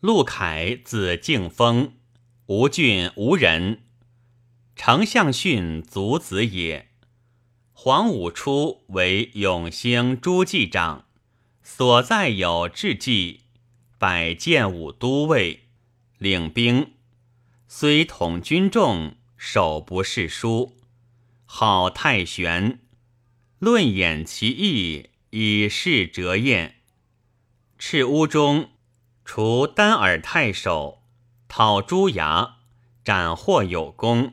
陆凯字敬封，吴郡吴人，丞相训族子也。黄武初为永兴诸记长，所在有志计，百建武都尉，领兵。虽统军众，手不释书，好太玄。论演其意，以示折验。赤乌中。除丹耳太守，讨朱牙，斩获有功，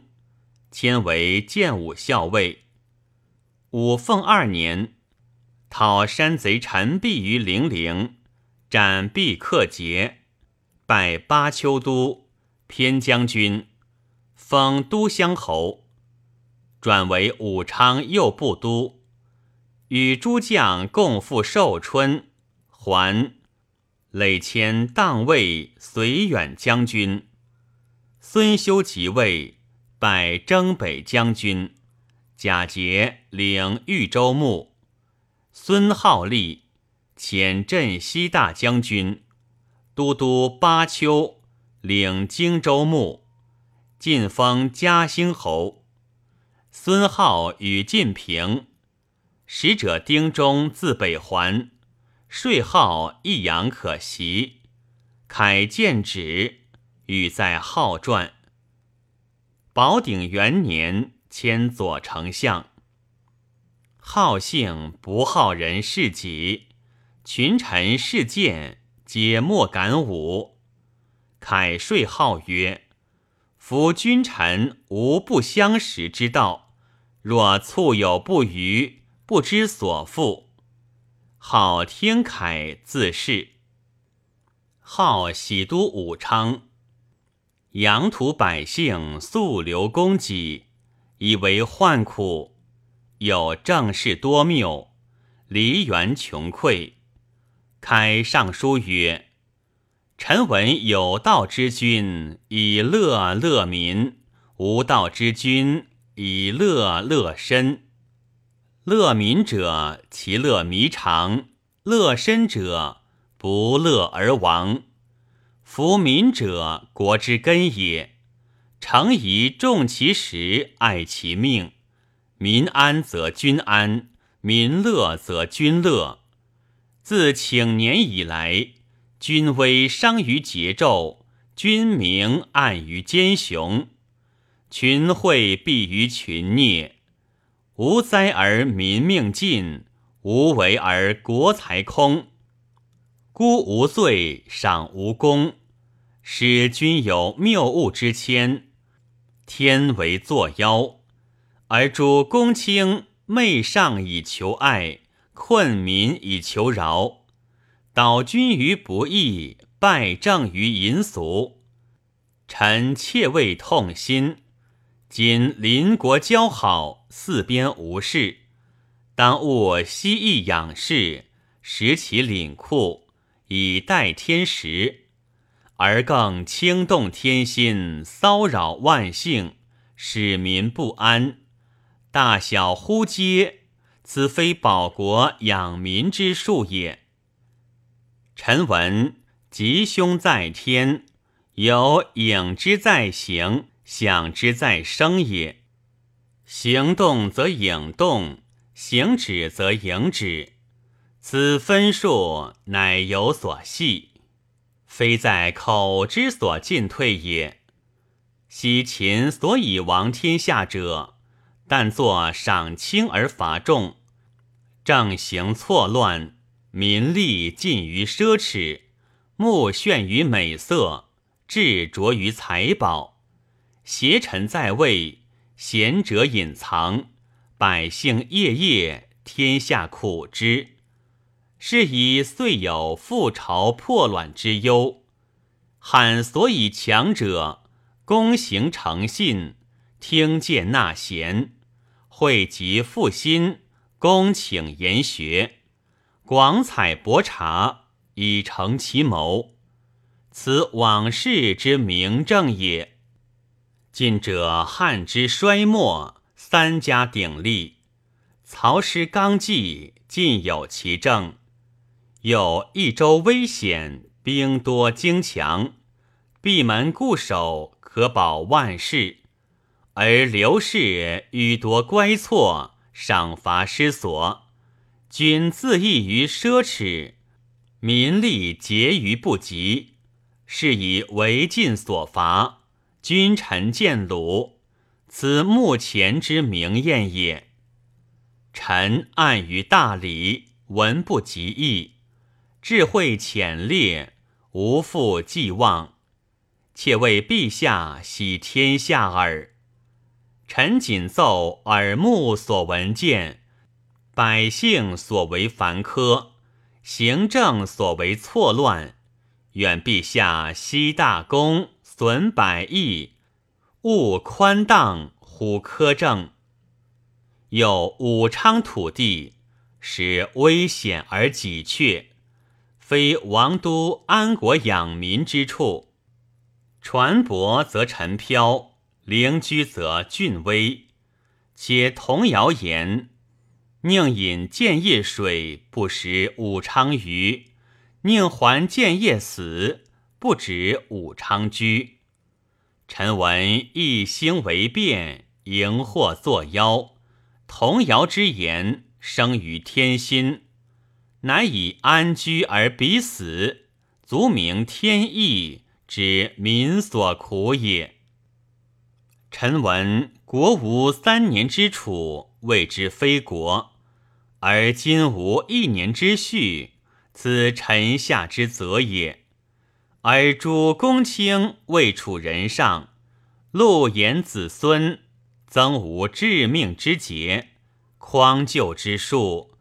迁为建武校尉。武凤二年，讨山贼陈璧于零陵，斩毕克节，拜巴丘都偏将军，封都乡侯，转为武昌右部都，与诸将共赴寿春，还。累迁当卫绥远将军，孙修即位，拜征北将军，贾节领豫州牧，孙浩立遣镇西大将军，都督巴丘领荆州牧，晋封嘉兴侯。孙浩与晋平，使者丁忠自北还。税号一阳可袭，凯见旨，语在号传。宝鼎元年，迁左丞相。好姓不好人事己，群臣事见，皆莫敢武。凯税号曰：“夫君臣无不相识之道，若促有不虞，不知所负。”号天凯自是。号喜都武昌，阳土百姓素流供给，以为患苦。有政事多谬，梨园穷匮。开上书曰：“臣闻有道之君以乐乐民，无道之君以乐乐身。”乐民者，其乐弥长；乐身者，不乐而亡。夫民者，国之根也。诚宜重其实，爱其命。民安则君安，民乐则君乐。自请年以来，君威伤于桀纣，君明暗于奸雄，群会避于群孽。无灾而民命尽，无为而国财空。孤无罪，赏无功，使君有谬误之谦，天为作妖。而主公卿媚上以求爱，困民以求饶，导君于不义，败政于淫俗。臣切为痛心。今邻国交好，四边无事，当务息益养士，食其领库，以待天时；而更轻动天心，骚扰万姓，使民不安。大小呼皆，此非保国养民之术也。臣闻吉凶在天，有影之在形。想之在生也，行动则影动，行止则影止，此分数乃有所系，非在口之所进退也。昔秦所以亡天下者，但作赏轻而罚重，政行错乱，民力尽于奢侈，目眩于美色，志着于财宝。邪臣在位，贤者隐藏，百姓夜夜，天下苦之。是以遂有覆巢破卵之忧。汉所以强者，躬行诚信，听谏纳贤，惠及复心，恭请研学，广采博察，以成其谋。此往事之明正也。近者汉之衰没，三家鼎立，曹师纲纪尽有其政。有益州危险，兵多精强，闭门固守，可保万世。而刘氏欲夺乖错，赏罚失所，君自缢于奢侈，民力竭于不及，是以为尽所罚，君臣见鲁，此目前之明验也。臣暗于大礼，文不及义，智慧浅劣，无复寄望，且为陛下喜天下耳。臣谨奏耳目所闻见，百姓所为繁苛，行政所为错乱。愿陛下惜大功，损百益，勿宽荡，虎苛政。有武昌土地，使危险而己阙，非王都安国养民之处。船舶则沉漂。灵居则峻危，且童谣言：“宁饮建业水，不食武昌鱼；宁还建业死，不止武昌居。”臣闻一兴为变，荧惑作妖。童谣之言生于天心，乃以安居而彼死，足明天意，知民所苦也。臣闻国无三年之储，谓之非国；而今无一年之序，此臣下之责也。而诸公卿未处人上，陆延子孙，曾无致命之节，匡救之术，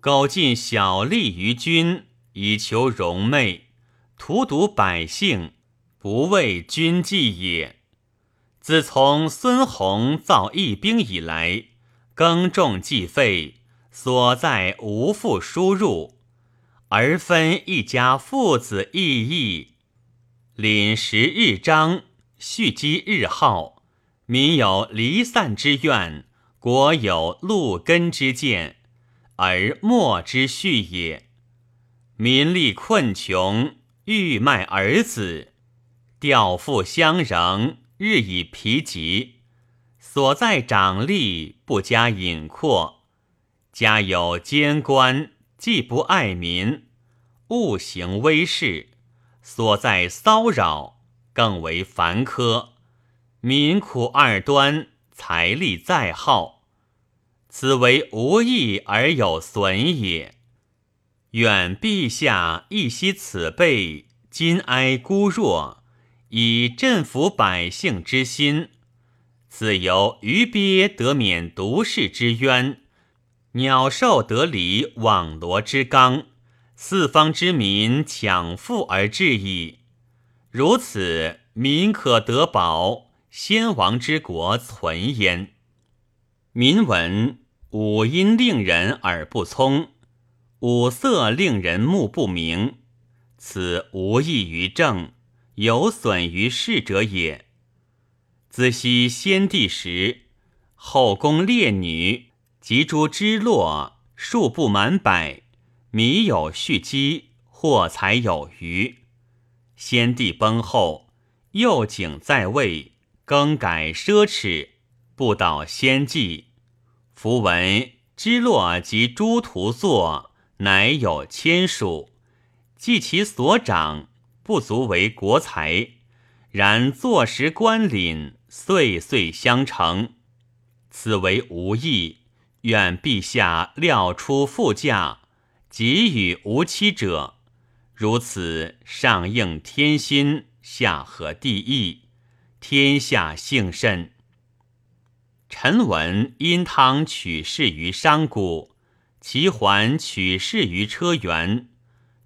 苟尽小利于君，以求荣媚，荼毒百姓，不为君计也。自从孙弘造义兵以来，耕种计费，所在无复输入，而分一家父子义义，临时日章，蓄积日耗，民有离散之怨，国有路根之见，而莫之序也。民力困穷，欲卖儿子，调父相仍。日以疲极，所在长吏不加隐阔，家有监官既不爱民，误行威势，所在骚扰更为繁苛，民苦二端，财力再耗，此为无益而有损也。愿陛下一息此辈，今哀孤弱。以振服百姓之心，自由鱼鳖得免毒世之冤，鸟兽得离网罗之纲，四方之民抢富而至矣。如此，民可得保，先王之国存焉。民闻五音令人耳不聪，五色令人目不明，此无益于政。有损于世者也。子昔先帝时，后宫列女及诸之落，数不满百，米有蓄积，货财有余。先帝崩后，右景在位，更改奢侈，不蹈先计。符文之落及诸徒作，乃有千数，计其所长。不足为国财，然坐实官领，岁岁相承，此为无益。愿陛下料出副驾，给予无期者。如此，上应天心，下合地意，天下幸甚。臣闻殷汤取士于商贾，齐桓取士于车辕。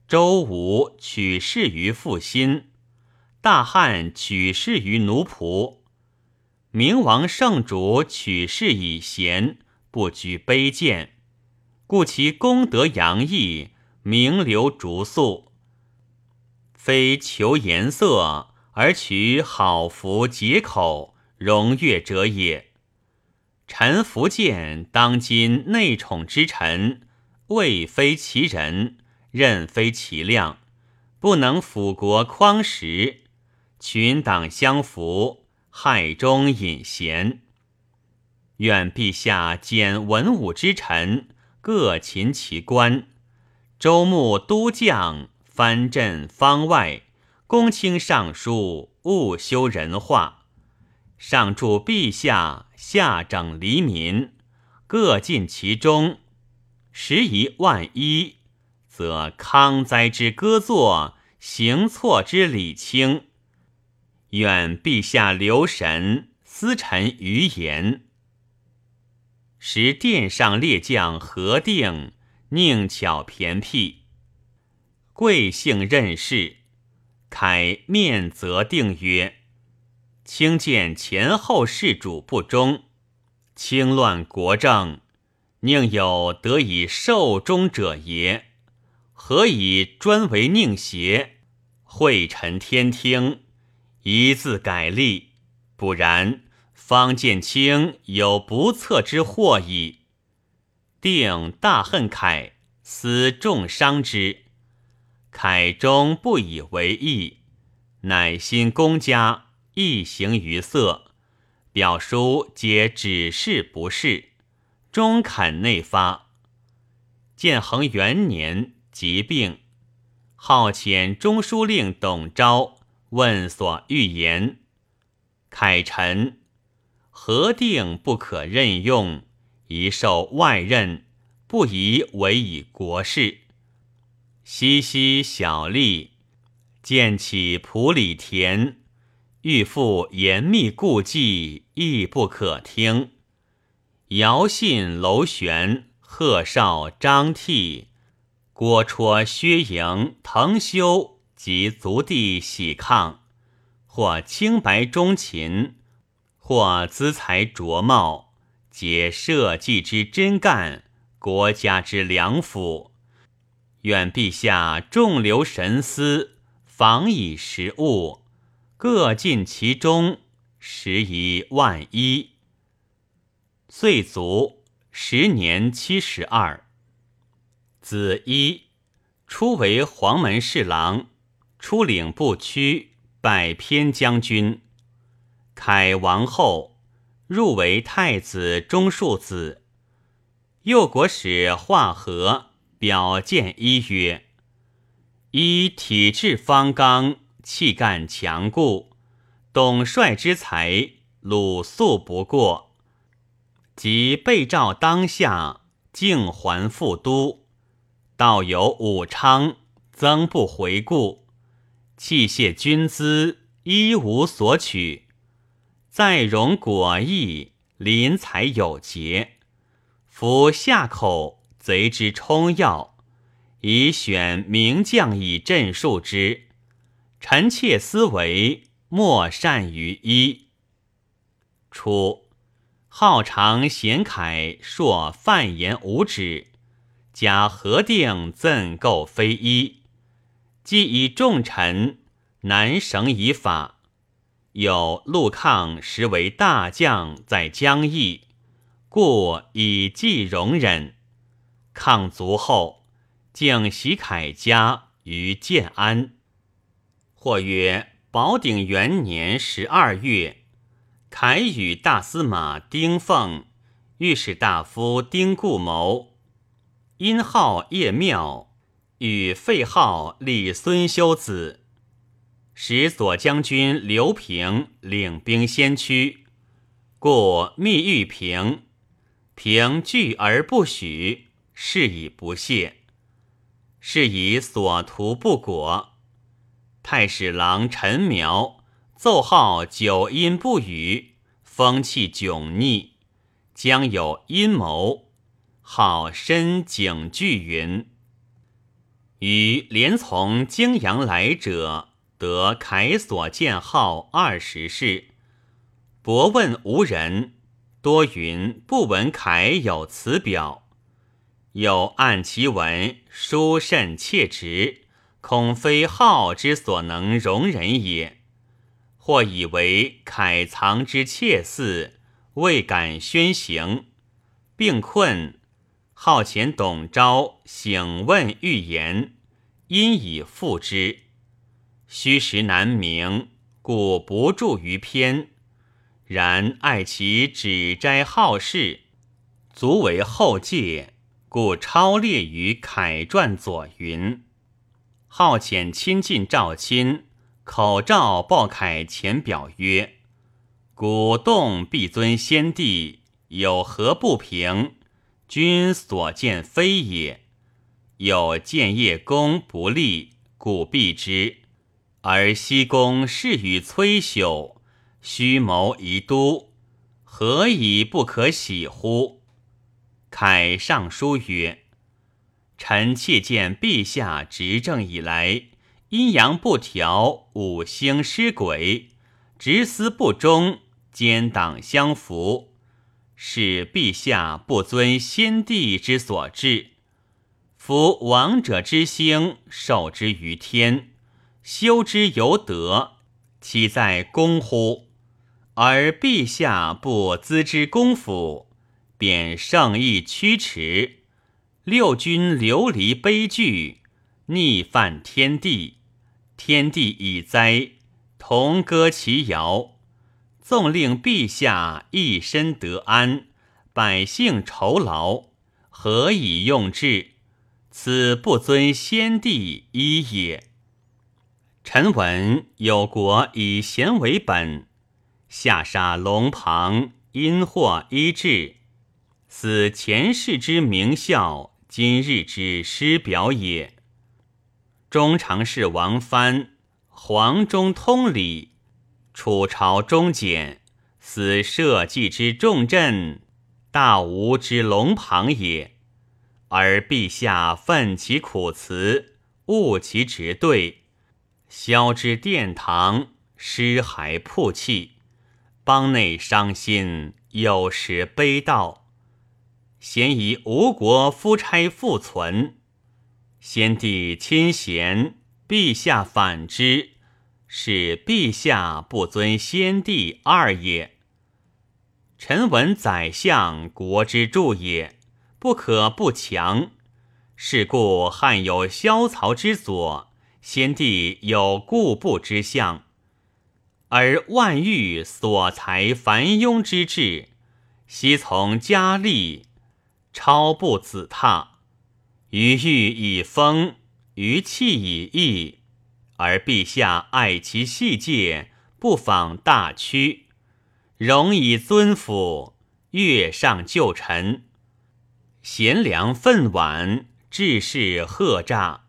周武取士于负心，大汉取士于奴仆，明王圣主取士以贤，不拘卑贱，故其功德洋溢，名流逐素。非求颜色而取好服解口，荣悦者也。臣福见当今内宠之臣，位非其人。任非其量，不能辅国匡时，群党相扶，害中隐贤。愿陛下减文武之臣，各勤其官，周牧都将，藩镇方外，公卿尚书，务修人化。上助陛下，下整黎民，各尽其忠。时宜万一，则康哉之歌作，行错之礼轻。愿陛下留神，思臣余言。时殿上列将何定，宁巧骈辟，贵姓任事。凯面责定曰。卿见前后事主不忠，轻乱国政，宁有得以寿终者也？何以专为宁邪？惠臣天听，一字改立，不然方见卿有不测之祸矣。定大恨凯，思重伤之，凯终不以为意，乃心公家。一行于色，表叔皆指示不是，终肯内发。建恒元年疾病，号遣中书令董昭问所欲言。凯臣何定不可任用，宜受外任，不宜委以国事。西西小吏，建起普里田。欲复严密顾忌，亦不可听。尧信、楼玄、贺绍、张替、郭绰、薛莹、滕修及族弟喜抗，或清白忠勤，或资财卓茂，皆社稷之真干，国家之良辅。愿陛下重留神思，防以时务。各尽其中，时宜万一。岁卒，时年七十二。子一，初为黄门侍郎，出领不屈，拜偏将军。凯王后，入为太子中庶子。右国使化和表见一曰：“一体质方刚。”气干强固，董帅之才，鲁肃不过。即被召当下，竟还复都。道有武昌，曾不回顾。器械军资，一无所取。再容果毅，临财有节。夫下口贼之冲要，以选名将以镇数之。臣妾思维，莫善于一。初，好长贤楷，硕犯言无止，假何定赠构非一，既以重臣，难绳以法。有陆抗实为大将，在江邑，故以计容忍。抗卒后，竟袭凯家于建安。或曰：宝鼎元年十二月，凯与大司马丁奉、御史大夫丁固谋，因号叶庙，与废号立孙修子，使左将军刘平领兵先驱，故密欲平，平拒而不许，是以不谢，是以所图不果。太史郎陈苗奏号九阴不语，风气迥逆，将有阴谋。号深警惧云：与连从泾阳来者，得凯所见号二十世。博问无人，多云不闻凯有此表。有按其文，书甚切直。恐非号之所能容忍也，或以为凯藏之窃似，未敢宣行，并困号前董昭醒问预言，因以复之。虚实难明，故不著于篇。然爱其指摘好事，足为后戒，故超列于楷传左云。好遣亲近赵亲，口诏报楷前表曰：“古动必尊先帝，有何不平？君所见非也。有建业功不立，故避之。而西宫事与崔朽。”虚谋遗都，何以不可喜乎？凯上书曰：“臣窃见陛下执政以来，阴阳不调，五星失轨，执司不忠，奸党相扶，是陛下不遵先帝之所制。夫王者之星，受之于天，修之有德，岂在公乎？”而陛下不资之功夫，便圣意驱驰，六军流离悲剧，逆犯天地，天地已灾，同歌其谣，纵令陛下一身得安，百姓酬劳，何以用之？此不尊先帝一也。臣闻有国以贤为本。下杀龙旁，因祸医治，此前世之名效，今日之师表也。中常侍王藩，黄中通礼，楚朝中简，此社稷之重镇，大吴之龙旁也。而陛下奋其苦辞，务其直对，萧之殿堂，尸骸曝泣。邦内伤心，有时悲悼。咸以吴国夫差复存，先帝亲贤，陛下反之，使陛下不尊先帝二也。臣闻宰相国之助也，不可不强。是故汉有萧曹之左，先帝有固步之相。而万欲所裁繁庸之志，悉从佳丽，超不子榻。于欲以风，于气以逸，而陛下爱其细节，不仿大屈，容以尊辅，月上旧臣，贤良愤婉，志士贺诈，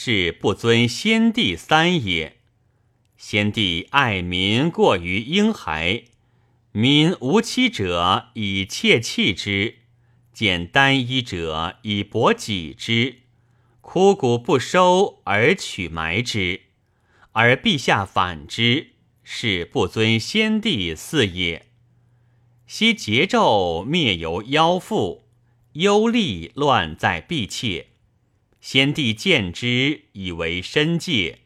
是不尊先帝三也。先帝爱民过于婴孩，民无妻者以妾弃之，见单衣者以薄己之，枯骨不收而取埋之，而陛下反之，是不尊先帝四也。昔桀纣灭由妖妇，忧厉乱在婢妾，先帝见之，以为深戒。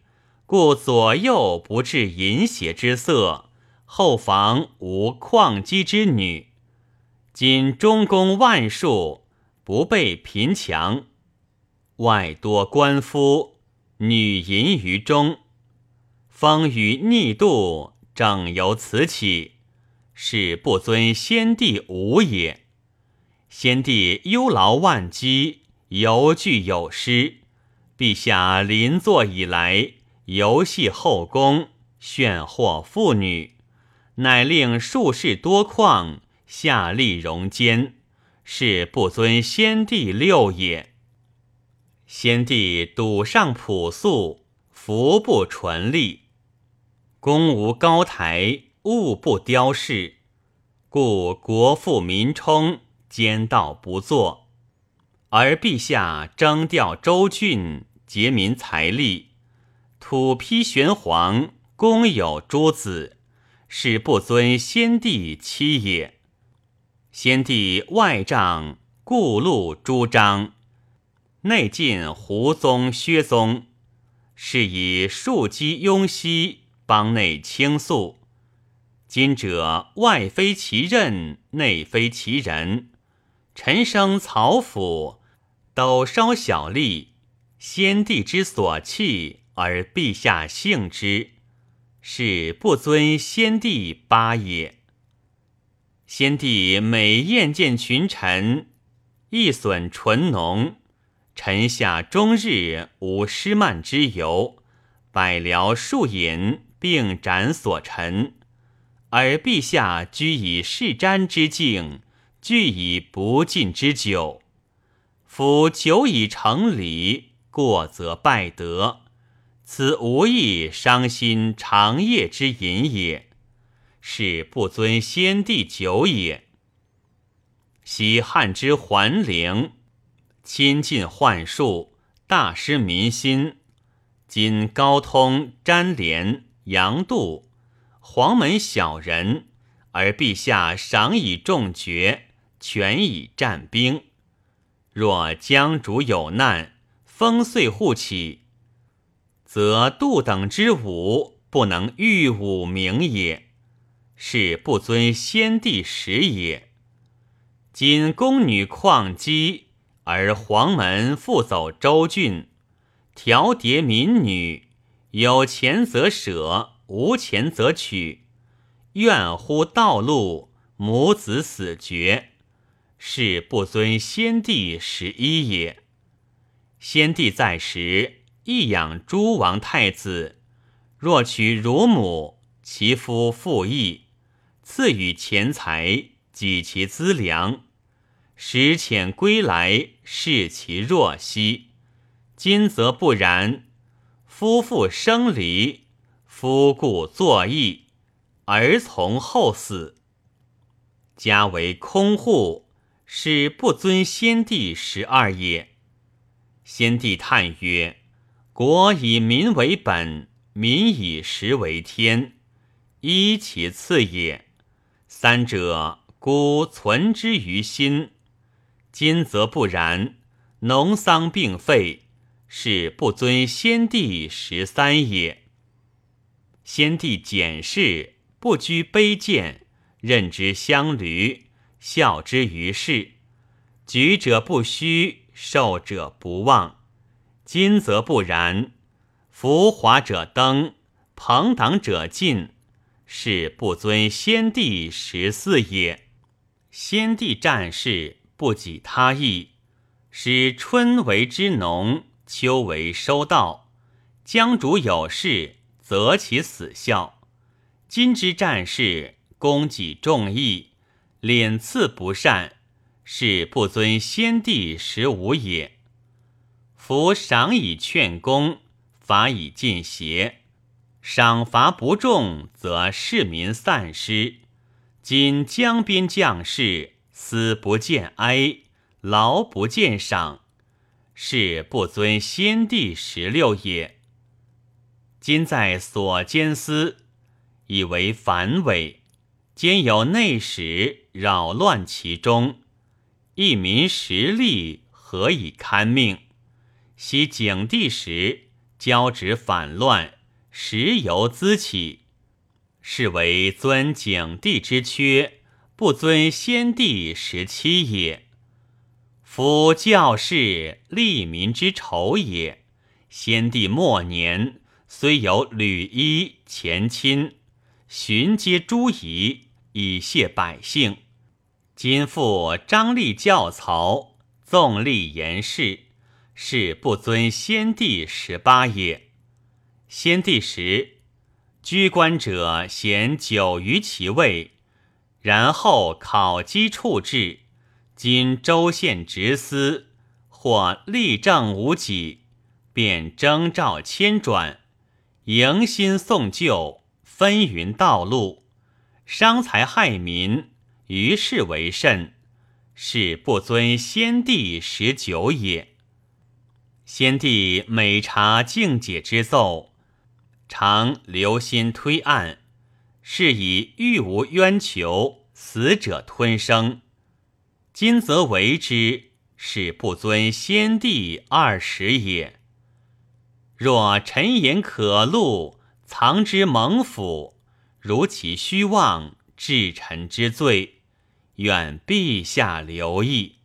故左右不至淫邪之色，后房无旷姬之女。今中宫万数，不备贫强，外多官夫，女淫于中，风雨逆度，正由此起，是不尊先帝无也。先帝忧劳万机，犹具有失，陛下临坐以来。游戏后宫，炫惑妇女，乃令术士多旷，下利容奸，是不尊先帝六也。先帝笃上朴素，服不纯丽，宫无高台，物不雕饰，故国富民充，奸盗不作。而陛下征调州郡，结民财力。土披玄黄，公有诸子，是不尊先帝妻也。先帝外帐故禄朱章，内进胡宗薛宗，是以庶几雍熙，邦内倾肃。今者外非其任，内非其人。臣生曹府，斗稍小利，先帝之所弃。而陛下幸之，是不尊先帝八也。先帝每宴见群臣，亦损醇浓，臣下终日无失慢之由，百僚数饮，并斩所臣。而陛下居以视瞻之境，具以不进之酒。夫久以成礼，过则败德，此无益伤心长夜之饮也，是不尊先帝久也。昔汉之桓灵，亲近宦术，大失民心；今高通、詹连、杨度。黄门小人，而陛下赏以重爵，权以战兵。若江主有难，风岁互起，则杜等之武不能御武名也，是不尊先帝时也。今宫女旷姬，而黄门复走州郡，调迭民女，有钱则舍。无钱则取，怨乎道路，母子死绝，是不尊先帝十一也。先帝在时，亦养诸王太子，若娶乳母，其夫复义，赐予钱财，给其资粮，使遣归来，视其若息。今则不然，夫妇生离。夫故作义，儿从后死。家为空户，是不尊先帝十二也。先帝叹曰：“国以民为本，民以食为天，一其次也。三者，孤存之于心。今则不然，农桑并废，是不尊先帝十三也。”先帝简氏不拘卑贱，任之乡驴，孝之于世。举者不虚，受者不忘。今则不然，浮华者登，朋党者进，是不尊先帝十四也。先帝战事不己他意，使春为之农，秋为收稻。江主有事。择其死效。今之战事，功己重义，敛次不善，是不尊先帝十五也。夫赏以劝功，罚以尽邪。赏罚不重，则士民散失。今江边将士，死不见哀，劳不见赏，是不尊先帝十六也。今在所监司，以为繁伟，兼有内史扰乱其中，一民实力何以堪命？昔景帝时，交趾反乱，时由滋起，是为尊景帝之缺，不尊先帝时期也。夫教士利民之仇也。先帝末年。虽有吕衣前亲，寻皆诸夷以谢百姓。今复张力教曹，纵立言事，是不尊先帝十八也。先帝时，居官者贤久于其位，然后考绩处置。今州县直司或立政无己，便征召迁转。迎新送旧，纷纭道路，伤财害民，于是为甚，是不尊先帝十九也。先帝每察境解之奏，常留心推案，是以欲无冤求，死者吞生。今则为之，是不尊先帝二十也。若陈言可录，藏之蒙府，如其虚妄，治臣之罪，愿陛下留意。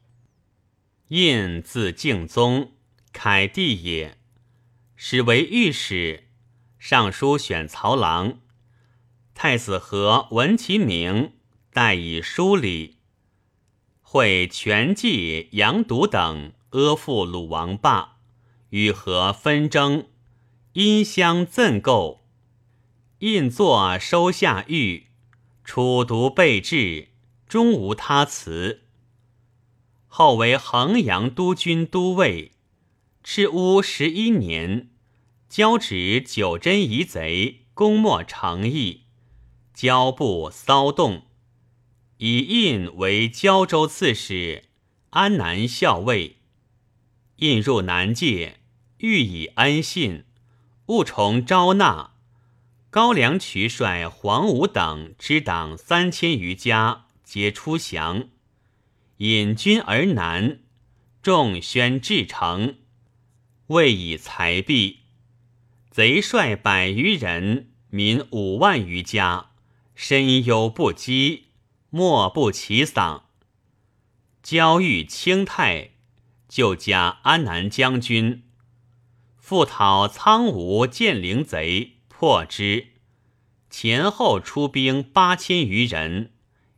印字敬宗，凯帝也。始为御史，尚书选曹郎。太子和闻其名，代以书礼。会全记杨笃等阿附鲁王霸，与和纷争，因相赠构。印作收下狱，楚独备至，终无他辞。后为衡阳都军都尉，赤乌十一年，交趾九真夷贼，攻没长邑，交部骚动，以印为胶州刺史、安南校尉。印入南界，欲以恩信，务重招纳。高梁渠率黄武等之党三千余家，皆出降。引军而南，众宣至城，未以财币。贼率百余人，民五万余家，深忧不羁，莫不其丧。交遇清泰，就加安南将军，复讨苍梧建陵贼。破之，前后出兵八千余人，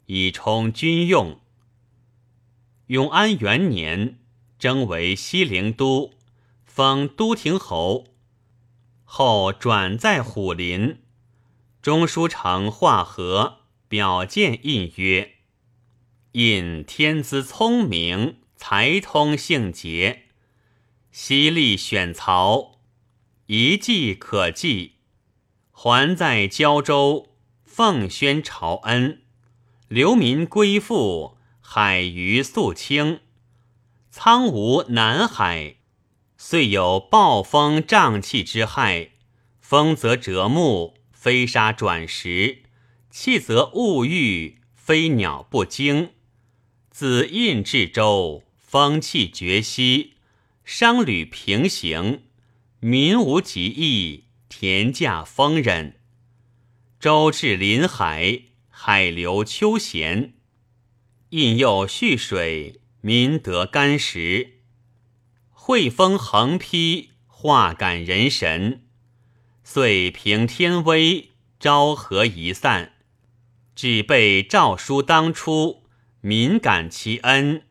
以充军用。永安元年，征为西陵都，封都亭侯。后转在虎林。中书丞化和表见印曰：“印天资聪明，才通性节，犀利选曹，一计可计。”还在胶州，奉宣朝恩，流民归附，海鱼肃清。苍梧南海，遂有暴风瘴气之害。风则折木，飞沙转石；气则物郁，飞鸟不惊。子印至州，风气绝息，商旅平行，民无疾疫。田稼丰稔，舟至临海，海流秋咸。印又蓄水，民得干食。惠风横披，化感人神。遂平天威，昭和一散。只备诏书当初，民感其恩，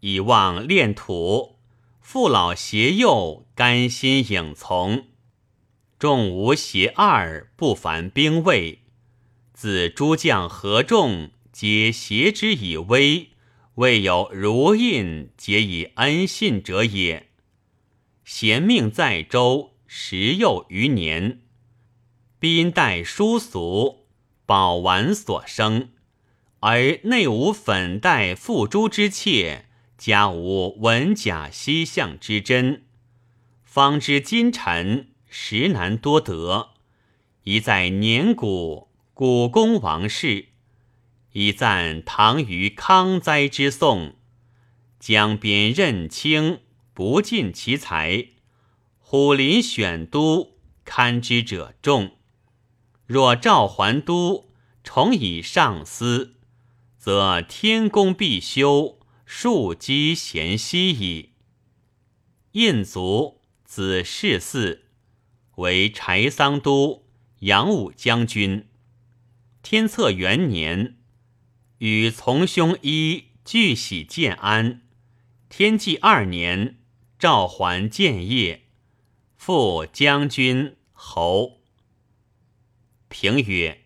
以望炼土。父老携幼，甘心影从。众无邪二，不凡兵卫。自诸将合众，皆挟之以威，未有如印皆以恩信者也。贤命在周，时幼余年，宾待殊俗，宝玩所生，而内无粉黛覆珠之妾，家无文甲西象之珍，方知今臣。实难多得，一在年古古公王室，以赞唐虞康哉之颂。江边任卿不尽其才，虎林选都堪之者众。若召还都，重以上司，则天公必修，庶几贤息矣。印族子世嗣。为柴桑都杨武将军。天策元年，与从兄一俱喜建安。天纪二年，召还建业，复将军侯。评曰：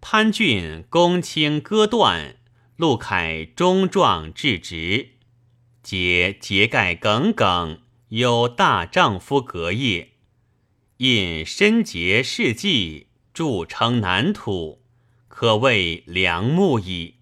潘俊公卿割断，陆凯忠壮至直，皆节盖耿耿，有大丈夫格业。因深结事迹，著称南土，可谓良木矣。